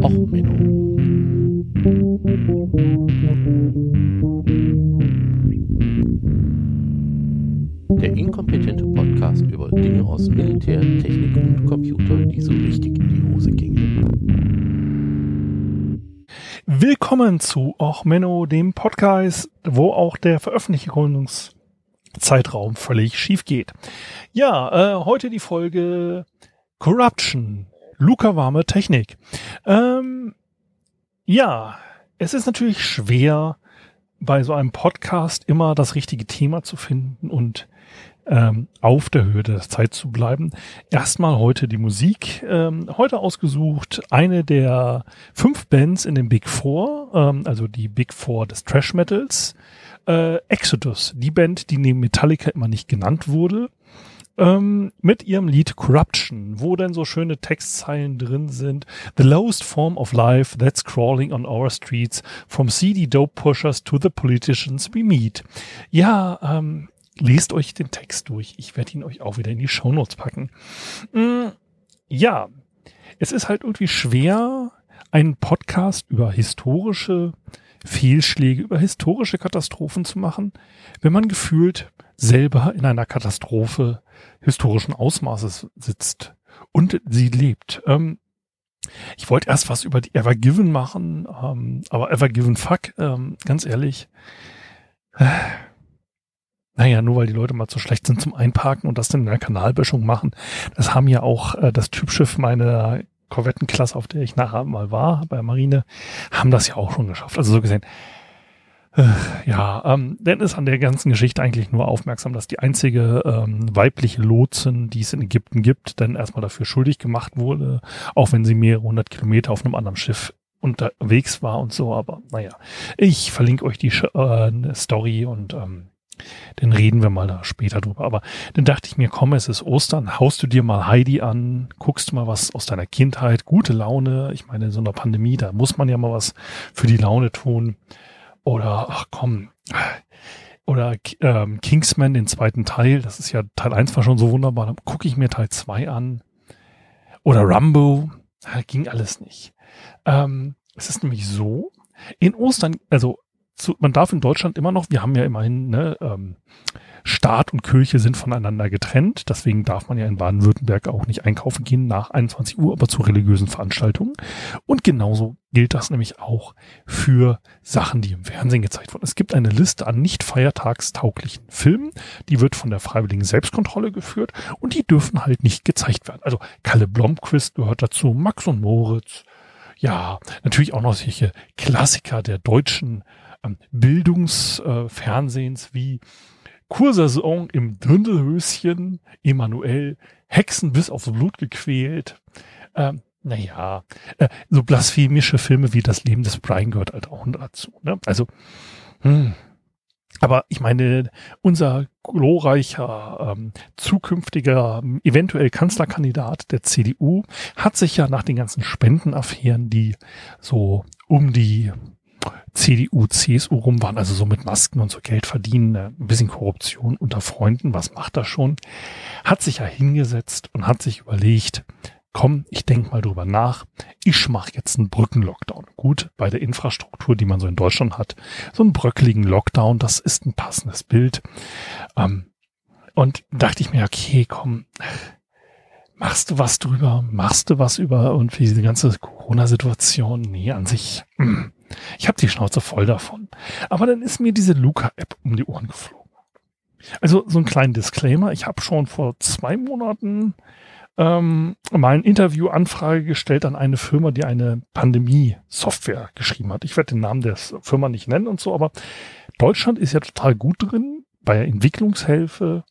Och Menno. Der inkompetente Podcast über Dinge aus Militär, Technik und Computer, die so richtig in die Hose gingen. Willkommen zu Och Menno, dem Podcast, wo auch der Veröffentlichungszeitraum völlig schief geht. Ja, äh, heute die Folge Corruption. Luca warme Technik. Ähm, ja, es ist natürlich schwer, bei so einem Podcast immer das richtige Thema zu finden und ähm, auf der Höhe der Zeit zu bleiben. Erstmal heute die Musik. Ähm, heute ausgesucht eine der fünf Bands in den Big Four, ähm, also die Big Four des Trash Metals. Äh, Exodus, die Band, die neben Metallica immer nicht genannt wurde ähm, mit ihrem Lied Corruption, wo dann so schöne Textzeilen drin sind. The lowest form of life that's crawling on our streets, from seedy dope pushers to the politicians we meet. Ja, ähm, lest euch den Text durch. Ich werde ihn euch auch wieder in die Shownotes packen. Mm, ja, es ist halt irgendwie schwer, einen Podcast über historische Fehlschläge, über historische Katastrophen zu machen, wenn man gefühlt selber in einer Katastrophe historischen Ausmaßes sitzt und sie lebt. Ähm, ich wollte erst was über die Ever Given machen, ähm, aber Ever Given Fuck, ähm, ganz ehrlich. Äh, naja, nur weil die Leute mal zu schlecht sind zum Einparken und das dann in der Kanalböschung machen. Das haben ja auch äh, das Typschiff meiner Korvettenklasse, auf der ich nachher mal war, bei Marine, haben das ja auch schon geschafft. Also so gesehen, ja, ähm, Dan ist an der ganzen Geschichte eigentlich nur aufmerksam, dass die einzige ähm, weibliche Lotsin, die es in Ägypten gibt, dann erstmal dafür schuldig gemacht wurde, auch wenn sie mehrere hundert Kilometer auf einem anderen Schiff unterwegs war und so. Aber naja, ich verlinke euch die äh, Story und ähm, dann reden wir mal da später drüber. Aber dann dachte ich mir, komm, es ist Ostern, haust du dir mal Heidi an, guckst mal was aus deiner Kindheit, gute Laune. Ich meine, in so einer Pandemie, da muss man ja mal was für die Laune tun. Oder, ach komm, oder ähm, Kingsman, den zweiten Teil, das ist ja Teil 1 war schon so wunderbar, dann gucke ich mir Teil 2 an. Oder Rambo, ging alles nicht. Ähm, es ist nämlich so, in Ostern, also zu, man darf in Deutschland immer noch, wir haben ja immerhin ne, ähm, Staat und Kirche sind voneinander getrennt. Deswegen darf man ja in Baden-Württemberg auch nicht einkaufen gehen nach 21 Uhr, aber zu religiösen Veranstaltungen. Und genauso gilt das nämlich auch für Sachen, die im Fernsehen gezeigt wurden. Es gibt eine Liste an nicht feiertagstauglichen Filmen, die wird von der freiwilligen Selbstkontrolle geführt und die dürfen halt nicht gezeigt werden. Also Kalle Blomqvist gehört dazu, Max und Moritz, ja, natürlich auch noch solche Klassiker der deutschen ähm, Bildungsfernsehens äh, wie Kursaison im Dündelhöschen, Emanuel, Hexen bis aufs Blut gequält. Ähm, naja, äh, so blasphemische Filme wie Das Leben des Brian gehört halt auch dazu. Ne? Also, hm. aber ich meine, unser glorreicher ähm, zukünftiger, eventuell Kanzlerkandidat der CDU hat sich ja nach den ganzen Spendenaffären, die so um die CDU, CSU rum waren, also so mit Masken und so Geld verdienen, äh, ein bisschen Korruption unter Freunden, was macht das schon? Hat sich ja hingesetzt und hat sich überlegt, komm, ich denk mal drüber nach, ich mache jetzt einen Brückenlockdown. Gut, bei der Infrastruktur, die man so in Deutschland hat, so einen bröckligen Lockdown, das ist ein passendes Bild. Ähm, und dachte ich mir, okay, komm, machst du was drüber? Machst du was über irgendwie diese ganze Corona-Situation? Nee, an sich, mh, hm, ich habe die Schnauze voll davon. Aber dann ist mir diese Luca-App um die Ohren geflogen. Also so ein kleinen Disclaimer. Ich habe schon vor zwei Monaten ähm, mal ein Interview-Anfrage gestellt an eine Firma, die eine Pandemie-Software geschrieben hat. Ich werde den Namen der Firma nicht nennen und so, aber Deutschland ist ja total gut drin bei Entwicklungshilfe,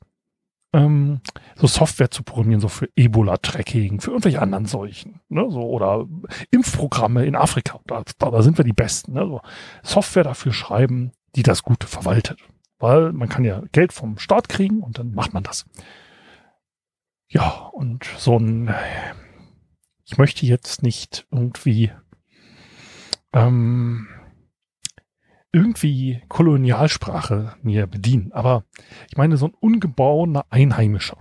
ähm, so Software zu programmieren, so für Ebola-Tracking, für irgendwelche anderen Seuchen, ne, so, oder Impfprogramme in Afrika. Da, da sind wir die Besten. Ne, so Software dafür schreiben, die das gut verwaltet. Weil man kann ja Geld vom Staat kriegen und dann macht man das. Ja, und so ein, ich möchte jetzt nicht irgendwie ähm, irgendwie Kolonialsprache mir bedienen. Aber ich meine, so ein ungeborener Einheimischer,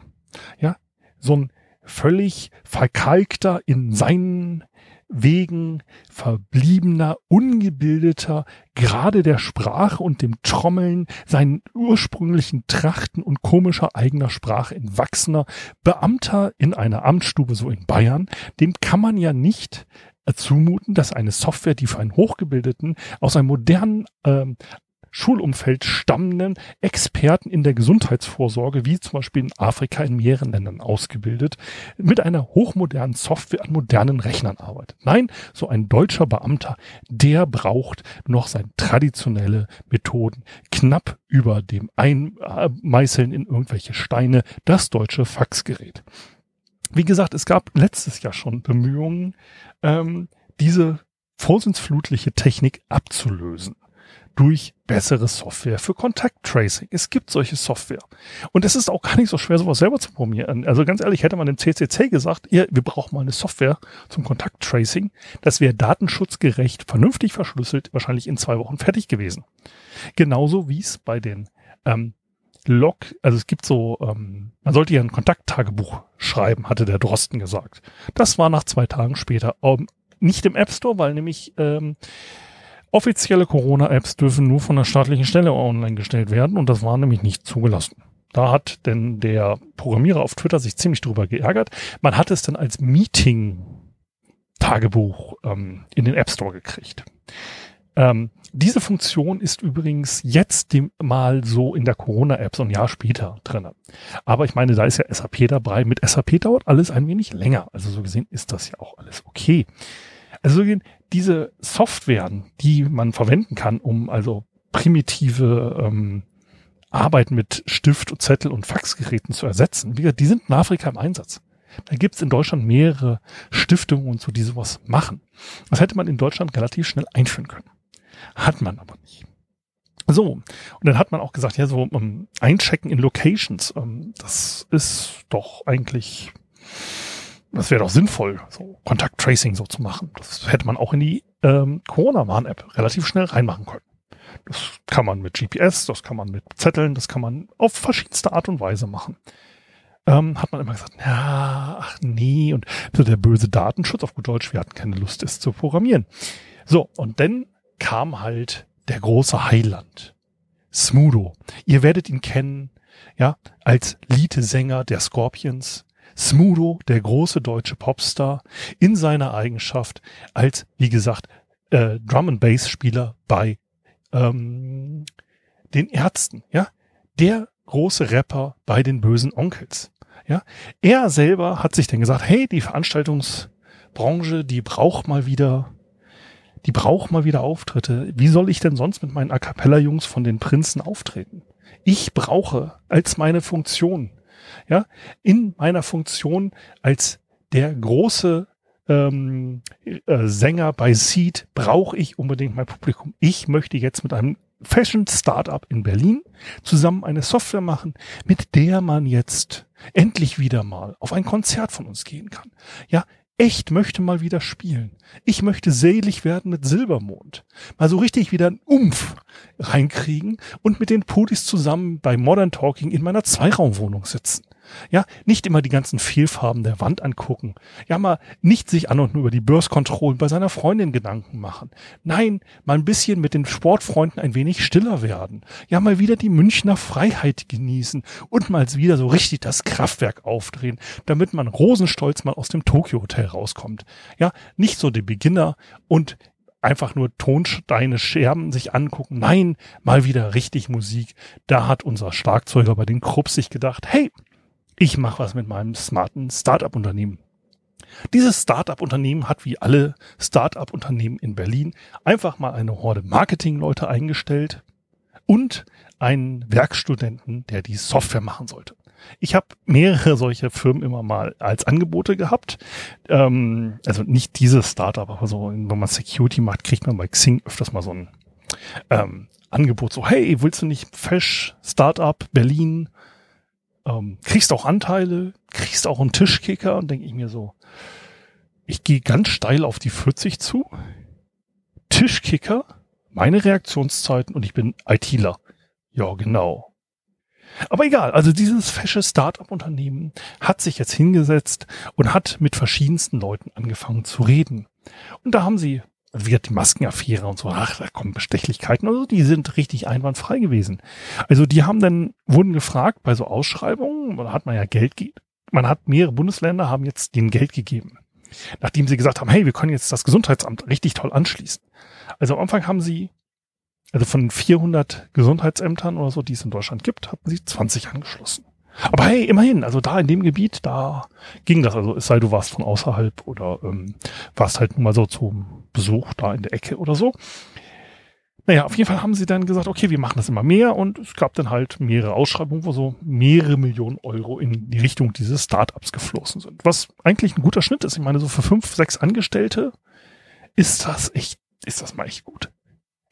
ja, so ein völlig verkalkter in seinen wegen verbliebener, ungebildeter, gerade der Sprache und dem Trommeln, seinen ursprünglichen Trachten und komischer eigener Sprache entwachsener Beamter in einer Amtsstube so in Bayern, dem kann man ja nicht zumuten, dass eine Software, die für einen Hochgebildeten aus einem modernen ähm, Schulumfeld stammenden Experten in der Gesundheitsvorsorge, wie zum Beispiel in Afrika in mehreren Ländern ausgebildet, mit einer hochmodernen Software an modernen Rechnern arbeitet. Nein, so ein deutscher Beamter, der braucht noch seine traditionelle Methoden knapp über dem Einmeißeln in irgendwelche Steine, das deutsche Faxgerät. Wie gesagt, es gab letztes Jahr schon Bemühungen, ähm, diese vorsinnsflutliche Technik abzulösen durch bessere Software für Kontakttracing. Es gibt solche Software. Und es ist auch gar nicht so schwer, sowas selber zu programmieren. Also ganz ehrlich, hätte man im CCC gesagt, ihr, wir brauchen mal eine Software zum Kontakttracing, das wäre datenschutzgerecht, vernünftig verschlüsselt, wahrscheinlich in zwei Wochen fertig gewesen. Genauso wie es bei den ähm, Log, also es gibt so, ähm, man sollte ja ein Kontakttagebuch schreiben, hatte der Drosten gesagt. Das war nach zwei Tagen später ähm, nicht im App Store, weil nämlich ähm, offizielle Corona-Apps dürfen nur von der staatlichen Stelle online gestellt werden und das war nämlich nicht zugelassen. Da hat denn der Programmierer auf Twitter sich ziemlich drüber geärgert. Man hat es dann als Meeting-Tagebuch ähm, in den App Store gekriegt. Ähm, diese Funktion ist übrigens jetzt mal so in der Corona-App so ein Jahr später drin. Aber ich meine, da ist ja SAP dabei. Mit SAP dauert alles ein wenig länger. Also so gesehen ist das ja auch alles okay. Also so gesehen, diese Softwaren, die man verwenden kann, um also primitive ähm, Arbeit mit Stift und Zettel und Faxgeräten zu ersetzen, die sind in Afrika im Einsatz. Da gibt's in Deutschland mehrere Stiftungen und so, die sowas machen. Das hätte man in Deutschland relativ schnell einführen können. Hat man aber nicht. So, und dann hat man auch gesagt, ja, so um, ähm, Einchecken in Locations, um, ähm, das ist doch eigentlich, das wäre doch sinnvoll, so Kontakt-Tracing so zu machen. Das hätte man auch in die ähm, Corona-Warn-App relativ schnell reinmachen können. Das kann man mit GPS, das kann man mit Zetteln, das kann man auf verschiedenste Art und Weise machen. Ähm, hat man immer gesagt, ja, ach nee, und so der böse Datenschutz auf gut Deutsch, wir hatten keine Lust, es zu programmieren. So, und dann kam halt der große Heiland, Smudo. Ihr werdet ihn kennen, ja, als Liedsänger der Scorpions. Smudo, der große deutsche Popstar, in seiner Eigenschaft als, wie gesagt, äh, Drum and Bass Spieler bei ähm, den Ärzten, ja, der große Rapper bei den bösen Onkels, ja. Er selber hat sich dann gesagt, hey, die Veranstaltungsbranche, die braucht mal wieder die braucht mal wieder Auftritte. Wie soll ich denn sonst mit meinen A cappella-Jungs von den Prinzen auftreten? Ich brauche als meine Funktion, ja, in meiner Funktion als der große ähm, äh, Sänger bei Seed brauche ich unbedingt mein Publikum. Ich möchte jetzt mit einem Fashion Startup in Berlin zusammen eine Software machen, mit der man jetzt endlich wieder mal auf ein Konzert von uns gehen kann. Ja, echt möchte mal wieder spielen. Ich möchte selig werden mit Silbermond. Mal so richtig wieder einen Umf reinkriegen und mit den Pudis zusammen bei Modern Talking in meiner Zweiraumwohnung sitzen. Ja, nicht immer die ganzen Fehlfarben der Wand angucken. Ja, mal nicht sich an und nur über die Börskontrollen bei seiner Freundin Gedanken machen. Nein, mal ein bisschen mit den Sportfreunden ein wenig stiller werden. Ja, mal wieder die Münchner Freiheit genießen und mal wieder so richtig das Kraftwerk aufdrehen, damit man rosenstolz mal aus dem Tokyo Hotel rauskommt. Ja, nicht so die Beginner und einfach nur Tonsteine Scherben sich angucken. Nein, mal wieder richtig Musik. Da hat unser Schlagzeuger bei den Krupps sich gedacht, hey, ich mache was mit meinem smarten Startup-Unternehmen. Dieses Startup-Unternehmen hat wie alle Startup-Unternehmen in Berlin einfach mal eine Horde Marketing-Leute eingestellt und einen Werkstudenten, der die Software machen sollte. Ich habe mehrere solche Firmen immer mal als Angebote gehabt. Ähm, also nicht dieses Startup, aber so, wenn man Security macht, kriegt man bei Xing öfters mal so ein ähm, Angebot, so, hey, willst du nicht Fesch, Startup, Berlin, ähm, kriegst auch Anteile, kriegst auch einen Tischkicker und denke ich mir so, ich gehe ganz steil auf die 40 zu. Tischkicker, meine Reaktionszeiten und ich bin ITler. Ja, genau. Aber egal, also dieses fesche Start-up-Unternehmen hat sich jetzt hingesetzt und hat mit verschiedensten Leuten angefangen zu reden. Und da haben sie also die Maskenaffäre und so, ach, da kommen Bestechlichkeiten, also die sind richtig einwandfrei gewesen. Also die haben dann, wurden gefragt bei so Ausschreibungen, da hat man ja Geld, man hat mehrere Bundesländer haben jetzt denen Geld gegeben. Nachdem sie gesagt haben, hey, wir können jetzt das Gesundheitsamt richtig toll anschließen. Also am Anfang haben sie, also von 400 Gesundheitsämtern oder so, die es in Deutschland gibt, hatten sie 20 angeschlossen. Aber hey, immerhin, also da in dem Gebiet, da ging das. Also es sei du warst von außerhalb oder ähm, warst halt nur mal so zum Besuch da in der Ecke oder so. Naja, auf jeden Fall haben sie dann gesagt, okay, wir machen das immer mehr und es gab dann halt mehrere Ausschreibungen, wo so mehrere Millionen Euro in die Richtung dieses Startups geflossen sind. Was eigentlich ein guter Schnitt ist. Ich meine, so für fünf, sechs Angestellte ist das echt, ist das mal echt gut.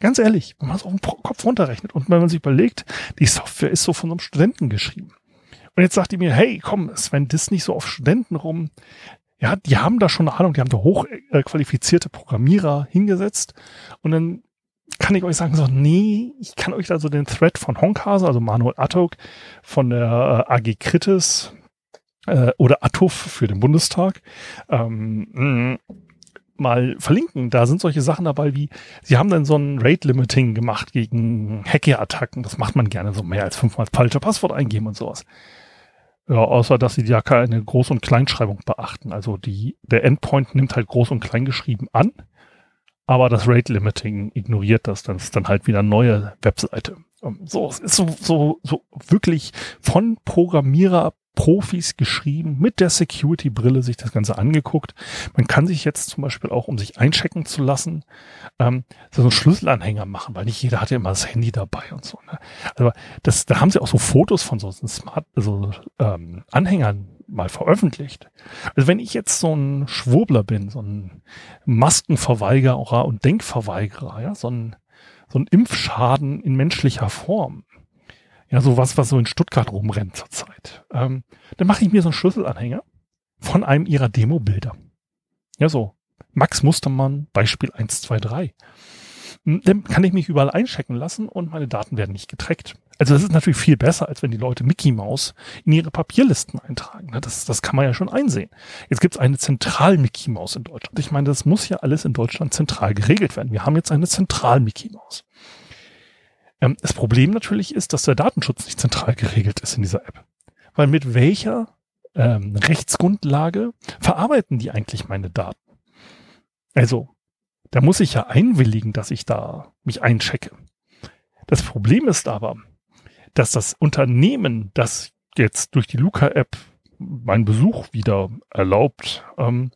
Ganz ehrlich, wenn man es auf den Kopf runterrechnet und wenn man sich überlegt, die Software ist so von einem Studenten geschrieben. Und jetzt sagt die mir, hey, komm, Sven, das nicht so auf Studenten rum. Ja, die haben da schon eine Ahnung, die haben da hochqualifizierte Programmierer hingesetzt. Und dann kann ich euch sagen, so, nee, ich kann euch da so den Thread von Honkase, also Manuel Attok von der äh, AG Kritis äh, oder Atuf für den Bundestag, ähm, mh, mal verlinken. Da sind solche Sachen dabei wie, sie haben dann so ein Rate-Limiting gemacht gegen Hacker-Attacken. Das macht man gerne so mehr als fünfmal falsche Passwort eingeben und sowas. Ja, außer dass sie ja keine Groß- und Kleinschreibung beachten. Also die, der Endpoint nimmt halt Groß- und Kleingeschrieben an, aber das Rate Limiting ignoriert das. Dann ist dann halt wieder eine neue Webseite. Ähm, so, es ist so, so, so wirklich von Programmierer Profis geschrieben, mit der Security-Brille sich das Ganze angeguckt. Man kann sich jetzt zum Beispiel auch, um sich einchecken zu lassen, ähm, so einen Schlüsselanhänger machen, weil nicht jeder hat ja immer das Handy dabei und so. Ne? Also das, da haben sie auch so Fotos von so Smart, also ähm, Anhängern mal veröffentlicht. Also wenn ich jetzt so ein Schwurbler bin, so ein Maskenverweigerer und Denkverweigerer, ja, so ein, so ein Impfschaden in menschlicher Form, ja, so was, was so in Stuttgart rumrennt zurzeit. Ähm, dann mache ich mir so einen Schlüsselanhänger von einem ihrer Demo-Bilder. Ja, so Max Mustermann, Beispiel 123. Hm, dann kann ich mich überall einchecken lassen und meine Daten werden nicht getrackt. Also das ist natürlich viel besser, als wenn die Leute Mickey Mouse in ihre Papierlisten eintragen. Ne? Das, das kann man ja schon einsehen. Jetzt gibt es eine Zentral-Mickey Mouse in Deutschland. Ich meine, das muss ja alles in Deutschland zentral geregelt werden. Wir haben jetzt eine Zentral-Mickey Mouse. Ähm, das Problem natürlich ist, dass der Datenschutz nicht zentral geregelt ist in dieser App. Weil mit welcher ähm, Rechtsgrundlage verarbeiten die eigentlich meine Daten? Also, da muss ich ja einwilligen, dass ich da mich einchecke. Das Problem ist aber, dass das Unternehmen, das jetzt durch die Luca-App meinen Besuch wieder erlaubt, ähm,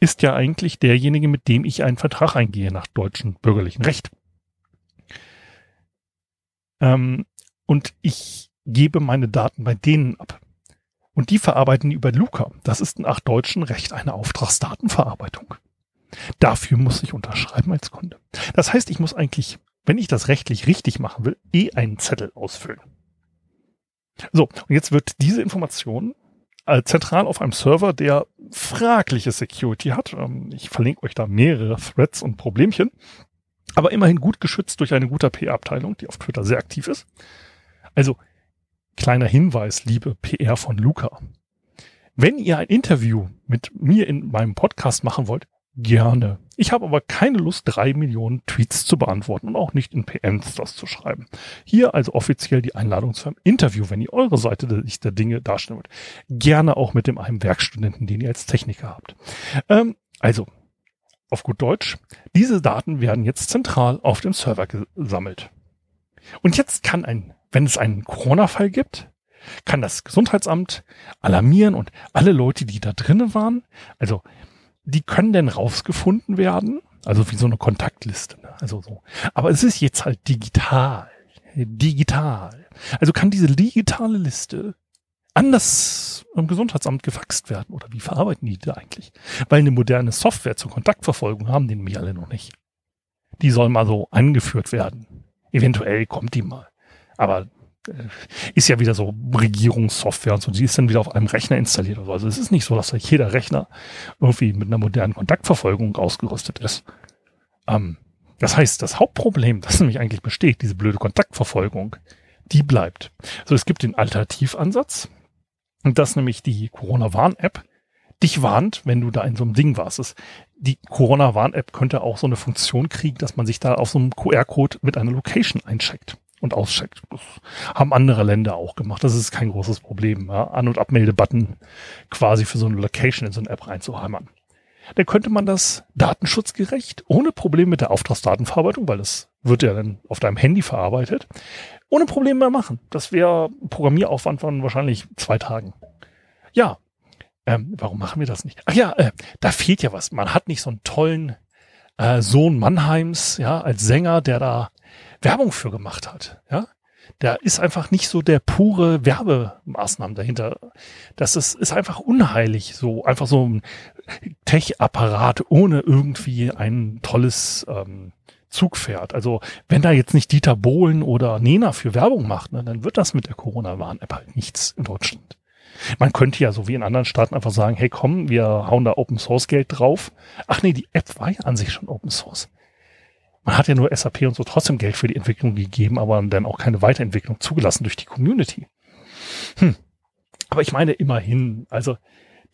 ist ja eigentlich derjenige, mit dem ich einen Vertrag eingehe nach deutschem bürgerlichen Recht. Ähm, und ich gebe meine Daten bei denen ab. Und die verarbeiten die über Luca. Das ist nach deutschem Recht eine Auftragsdatenverarbeitung. Dafür muss ich unterschreiben als Kunde. Das heißt, ich muss eigentlich, wenn ich das rechtlich richtig machen will, eh einen Zettel ausfüllen. So, und jetzt wird diese Information äh, zentral auf einem Server, der fragliche Security hat. Ähm, ich verlinke euch da mehrere Threads und Problemchen aber immerhin gut geschützt durch eine gute PR-Abteilung, die auf Twitter sehr aktiv ist. Also, kleiner Hinweis, liebe PR von Luca. Wenn ihr ein Interview mit mir in meinem Podcast machen wollt, gerne. Ich habe aber keine Lust, drei Millionen Tweets zu beantworten und auch nicht in PMs das zu schreiben. Hier also offiziell die Einladung zu einem Interview, wenn ihr eure Seite der der Dinge darstellen wollt. Gerne auch mit dem einen Werkstudenten, den ihr als Techniker habt. Ähm, also, auf gut Deutsch, diese Daten werden jetzt zentral auf dem Server gesammelt. Und jetzt kann ein, wenn es einen Corona-Fall gibt, kann das Gesundheitsamt alarmieren und alle Leute, die da drinnen waren, also die können denn rausgefunden werden, also wie so eine Kontaktliste, ne? also so. Aber es ist jetzt halt digital, digital. Also kann diese digitale Liste anders im Gesundheitsamt gefaxt werden? Oder wie verarbeiten die da eigentlich? Weil eine moderne Software zur Kontaktverfolgung haben die nämlich alle noch nicht. Die soll mal so angeführt werden. Eventuell kommt die mal. Aber äh, ist ja wieder so Regierungssoftware und so, die ist dann wieder auf einem Rechner installiert oder so. Also es ist nicht so, dass jeder Rechner irgendwie mit einer modernen Kontaktverfolgung ausgerüstet ist. Ähm, das heißt, das Hauptproblem, das nämlich eigentlich besteht, diese blöde Kontaktverfolgung, die bleibt. So, es gibt den Alternativansatz. Und das nämlich die Corona-Warn-App dich warnt, wenn du da in so einem Ding warst. Es, die Corona-Warn-App könnte auch so eine Funktion kriegen, dass man sich da auf so einem QR-Code mit einer Location eincheckt und auscheckt. Das haben andere Länder auch gemacht. Das ist kein großes Problem. Ja? An- und Abmelde-Button quasi für so eine Location in so eine App reinzuheimern. Dann könnte man das datenschutzgerecht, ohne Probleme mit der Auftragsdatenverarbeitung, weil das wird ja dann auf deinem Handy verarbeitet, ohne Probleme mehr machen. Das wäre Programmieraufwand von wahrscheinlich zwei Tagen. Ja, ähm, warum machen wir das nicht? Ach ja, äh, da fehlt ja was. Man hat nicht so einen tollen äh, Sohn Mannheims, ja, als Sänger, der da Werbung für gemacht hat, ja. Da ist einfach nicht so der pure Werbemaßnahmen dahinter. Das ist, ist einfach unheilig, so einfach so ein Tech-Apparat ohne irgendwie ein tolles ähm, Zugpferd. Also wenn da jetzt nicht Dieter Bohlen oder Nena für Werbung macht, ne, dann wird das mit der Corona-Warn-App halt nichts in Deutschland. Man könnte ja so wie in anderen Staaten einfach sagen, hey komm, wir hauen da Open Source Geld drauf. Ach nee, die App war ja an sich schon Open Source. Man hat ja nur SAP und so trotzdem Geld für die Entwicklung gegeben, aber dann auch keine Weiterentwicklung zugelassen durch die Community. Hm. Aber ich meine immerhin, also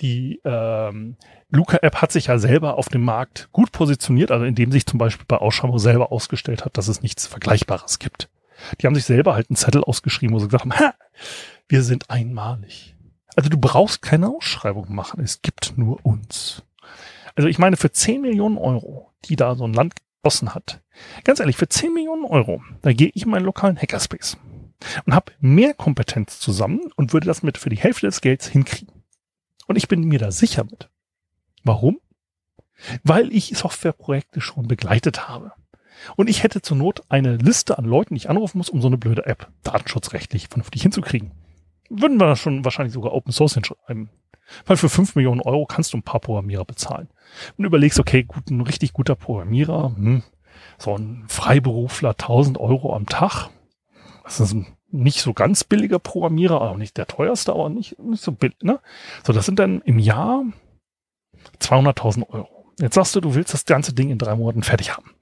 die ähm, Luca-App hat sich ja selber auf dem Markt gut positioniert, also indem sich zum Beispiel bei Ausschreibung selber ausgestellt hat, dass es nichts Vergleichbares gibt. Die haben sich selber halt einen Zettel ausgeschrieben, wo sie gesagt haben, ha, wir sind einmalig. Also du brauchst keine Ausschreibung machen, es gibt nur uns. Also ich meine, für 10 Millionen Euro, die da so ein Land geschossen hat, ganz ehrlich, für 10 Millionen Euro, da gehe ich in meinen lokalen Hackerspace und habe mehr Kompetenz zusammen und würde das mit für die Hälfte des Gelds hinkriegen. Und ich bin mir da sicher mit. Warum? Weil ich Softwareprojekte schon begleitet habe. Und ich hätte zur Not eine Liste an Leuten, die ich anrufen muss, um so eine blöde App datenschutzrechtlich vernünftig hinzukriegen. Würden wir schon wahrscheinlich sogar Open Source hinschreiben. Weil für fünf Millionen Euro kannst du ein paar Programmierer bezahlen. Und überlegst, okay, gut, ein richtig guter Programmierer, hm, so ein Freiberufler, 1000 Euro am Tag. Das ist ein nicht so ganz billiger Programmierer, auch nicht der teuerste, aber nicht, nicht so billig, ne? So, das sind dann im Jahr 200.000 Euro. Jetzt sagst du, du willst das ganze Ding in drei Monaten fertig haben.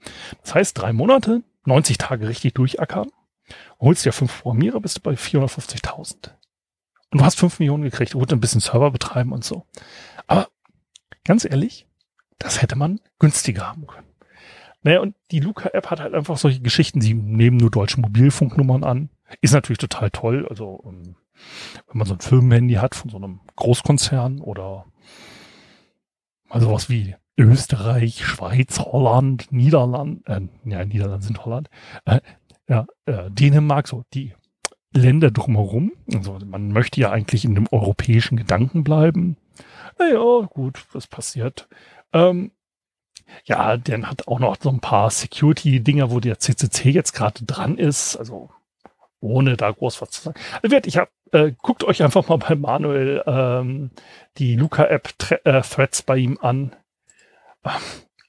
Das heißt, drei Monate, 90 Tage richtig durchackern, holst dir fünf Programmierer, bist du bei 450.000. Und du hast fünf Millionen gekriegt, du ein bisschen Server betreiben und so. Aber ganz ehrlich, das hätte man günstiger haben können. Naja, und die Luca-App hat halt einfach solche Geschichten, sie nehmen nur deutsche Mobilfunknummern an. Ist natürlich total toll. Also, ähm, wenn man so ein Firmenhandy hat von so einem Großkonzern oder mal sowas wie Österreich, Schweiz, Holland, Niederland, äh, ja, Niederland sind Holland, äh, ja, äh, Dänemark, so die Länder drumherum. Also man möchte ja eigentlich in dem europäischen Gedanken bleiben. Naja, gut, was passiert? Ähm, ja, der hat auch noch so ein paar Security-Dinger, wo der CCC jetzt gerade dran ist. Also ohne da groß was zu sagen. Also, ich hab, äh, guckt euch einfach mal bei Manuel ähm, die Luca-App-Threads äh, bei ihm an. Ähm,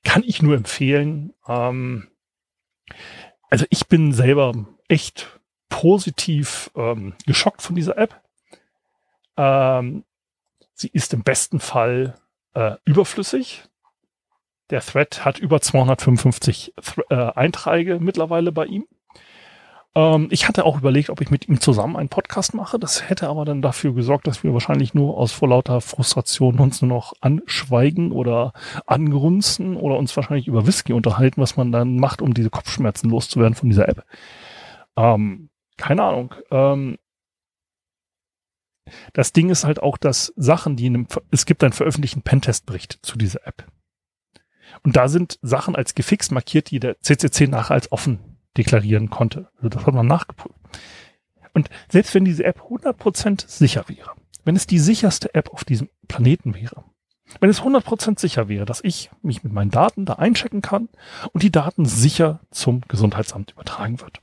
kann ich nur empfehlen. Ähm, also ich bin selber echt positiv ähm, geschockt von dieser App. Ähm, sie ist im besten Fall äh, überflüssig. Der Thread hat über 255 Th äh, Einträge mittlerweile bei ihm. Ähm, ich hatte auch überlegt, ob ich mit ihm zusammen einen Podcast mache. Das hätte aber dann dafür gesorgt, dass wir wahrscheinlich nur aus vor lauter Frustration uns nur noch anschweigen oder angrunzen oder uns wahrscheinlich über Whisky unterhalten, was man dann macht, um diese Kopfschmerzen loszuwerden von dieser App. Ähm, keine Ahnung. Ähm, das Ding ist halt auch, dass Sachen, die in einem, es gibt einen veröffentlichten Pentest-Bericht zu dieser App. Und da sind Sachen als gefixt markiert, die der CCC nachher als offen deklarieren konnte. Also das hat man nachgeprüft. Und selbst wenn diese App 100% sicher wäre, wenn es die sicherste App auf diesem Planeten wäre, wenn es 100% sicher wäre, dass ich mich mit meinen Daten da einchecken kann und die Daten sicher zum Gesundheitsamt übertragen wird.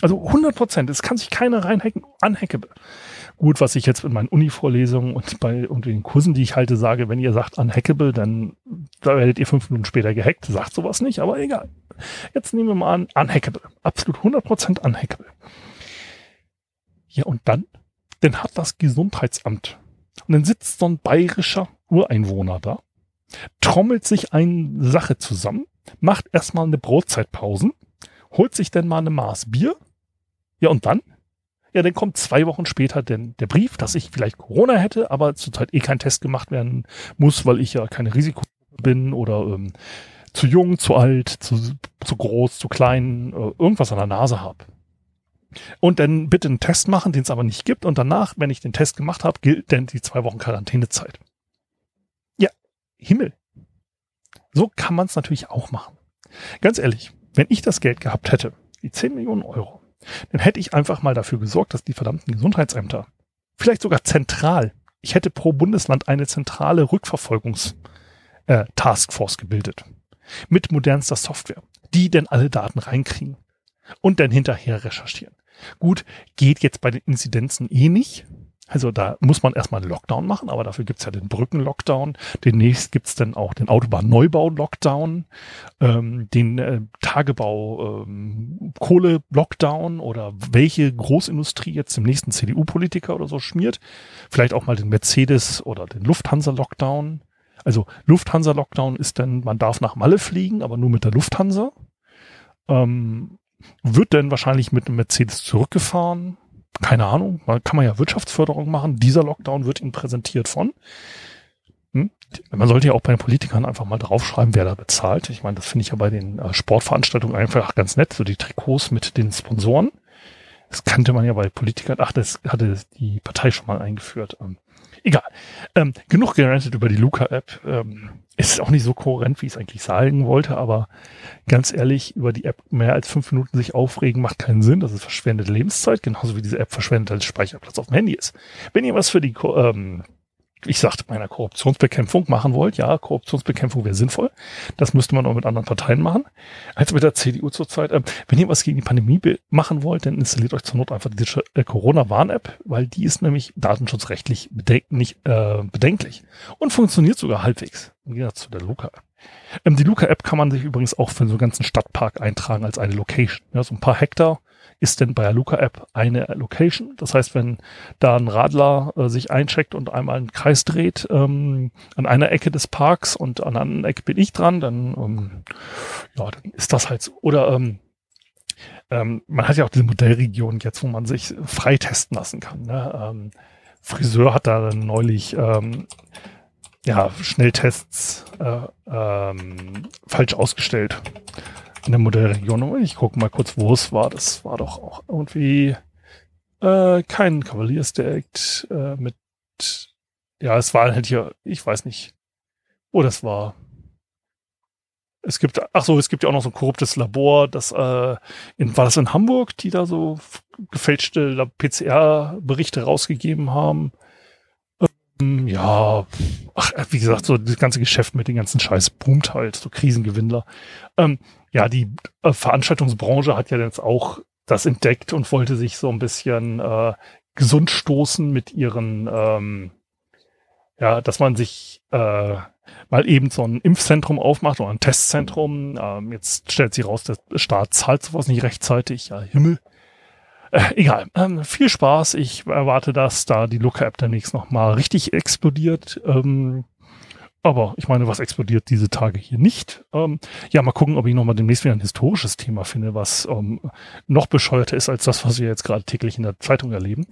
Also 100%, es kann sich keiner reinhacken, unhackable. Gut, was ich jetzt in meinen Uni-Vorlesungen und bei und den Kursen, die ich halte, sage, wenn ihr sagt unhackable, dann da werdet ihr fünf Minuten später gehackt. Sagt sowas nicht, aber egal. Jetzt nehmen wir mal an, unhackable. Absolut 100% unhackable. Ja, und dann? Dann hat das Gesundheitsamt. Und dann sitzt so ein bayerischer Ureinwohner da, trommelt sich eine Sache zusammen, macht erstmal eine Brotzeitpause, holt sich dann mal eine Maß Bier. Ja, und dann? Ja, dann kommt zwei Wochen später denn der Brief, dass ich vielleicht Corona hätte, aber zurzeit eh kein Test gemacht werden muss, weil ich ja keine Risiko bin oder ähm, zu jung, zu alt, zu, zu groß, zu klein, äh, irgendwas an der Nase habe. Und dann bitte einen Test machen, den es aber nicht gibt. Und danach, wenn ich den Test gemacht habe, gilt dann die zwei Wochen Quarantänezeit. Ja, Himmel. So kann man es natürlich auch machen. Ganz ehrlich, wenn ich das Geld gehabt hätte, die 10 Millionen Euro, dann hätte ich einfach mal dafür gesorgt, dass die verdammten Gesundheitsämter, vielleicht sogar zentral, ich hätte pro Bundesland eine zentrale Rückverfolgungs-Taskforce äh, gebildet. Mit modernster Software, die denn alle Daten reinkriegen und dann hinterher recherchieren. Gut, geht jetzt bei den Inzidenzen eh nicht. Also da muss man erstmal einen Lockdown machen, aber dafür gibt's ja den Brücken-Lockdown. Demnächst gibt's dann auch den Autobahn-Neubau-Lockdown, ähm, den äh, Tagebau-Kohle-Lockdown ähm, oder welche Großindustrie jetzt dem nächsten CDU-Politiker oder so schmiert. Vielleicht auch mal den Mercedes- oder den Lufthansa-Lockdown. Also Lufthansa-Lockdown ist dann, man darf nach Malle fliegen, aber nur mit der Lufthansa. Ähm, wird dann wahrscheinlich mit einem Mercedes zurückgefahren. Keine Ahnung, man kann man ja Wirtschaftsförderung machen. Dieser Lockdown wird Ihnen präsentiert von. Hm? Man sollte ja auch bei den Politikern einfach mal draufschreiben, wer da bezahlt. Ich meine, das finde ich ja bei den äh, Sportveranstaltungen einfach ganz nett, so die Trikots mit den Sponsoren. Das kannte man ja bei Politikern. Ach, das hatte die Partei schon mal eingeführt. Ähm, egal. Ähm, genug gerantet über die Luca-App. Ähm, ist auch nicht so kohärent, wie ich es eigentlich sagen wollte, aber ganz ehrlich, über die App mehr als fünf Minuten sich aufregen, macht keinen Sinn. Das ist verschwendete Lebenszeit, genauso wie diese App verschwendet als Speicherplatz auf dem Handy ist. Wenn ihr was für die ähm, ich sagte, meiner Korruptionsbekämpfung machen wollt, ja, Korruptionsbekämpfung wäre sinnvoll. Das müsste man auch mit anderen Parteien machen, als mit der CDU zurzeit. Ähm, wenn ihr was gegen die Pandemie machen wollt, dann installiert euch zur Not einfach die äh, Corona-Warn-App, weil die ist nämlich datenschutzrechtlich bedenk nicht, äh, bedenklich und funktioniert sogar halbwegs. Im Gegensatz zu der Luca. Ähm, die Luca-App kann man sich übrigens auch für so einen ganzen Stadtpark eintragen als eine Location. Ja, so ein paar Hektar ist denn bei der Luca-App eine Location. Das heißt, wenn da ein Radler äh, sich eincheckt und einmal einen Kreis dreht ähm, an einer Ecke des Parks und an einer anderen Ecke bin ich dran, dann, ähm, ja, dann ist das halt so. Oder ähm, ähm, man hat ja auch diese Modellregion jetzt, wo man sich frei testen lassen kann. Ne? Ähm, Friseur hat da neulich ähm, ja, Schnelltests äh, ähm, falsch ausgestellt in der Modellregion. Ich gucke mal kurz, wo es war. Das war doch auch irgendwie äh, kein Kavaliersdelikt äh, mit ja, es war halt hier, ich weiß nicht, wo das war. Es gibt, ach so, es gibt ja auch noch so ein korruptes Labor, das äh, in, war das in Hamburg, die da so gefälschte PCR-Berichte rausgegeben haben. Ja, ach, wie gesagt, so das ganze Geschäft mit den ganzen Scheiß boomt halt, so Krisengewinnler. Ähm, ja, die äh, Veranstaltungsbranche hat ja jetzt auch das entdeckt und wollte sich so ein bisschen äh, gesund stoßen mit ihren, ähm, ja, dass man sich äh, mal eben so ein Impfzentrum aufmacht oder ein Testzentrum. Ähm, jetzt stellt sich raus, der Staat zahlt sowas nicht rechtzeitig. Ja, Himmel. Äh, egal. Ähm, viel Spaß. Ich erwarte, dass da die Looker-App demnächst nochmal richtig explodiert. Ähm, aber ich meine, was explodiert diese Tage hier nicht? Ähm, ja, mal gucken, ob ich nochmal demnächst wieder ein historisches Thema finde, was ähm, noch bescheuerter ist als das, was wir jetzt gerade täglich in der Zeitung erleben.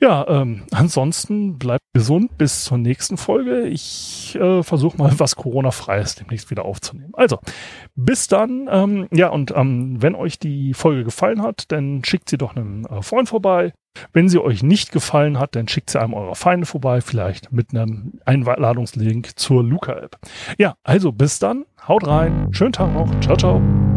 Ja, ähm, ansonsten bleibt gesund bis zur nächsten Folge. Ich äh, versuche mal was Corona-freies demnächst wieder aufzunehmen. Also, bis dann. Ähm, ja, und ähm, wenn euch die Folge gefallen hat, dann schickt sie doch einem äh, Freund vorbei. Wenn sie euch nicht gefallen hat, dann schickt sie einem eurer Feinde vorbei, vielleicht mit einem Einladungslink zur Luca-App. Ja, also bis dann. Haut rein. Schönen Tag noch. Ciao, ciao.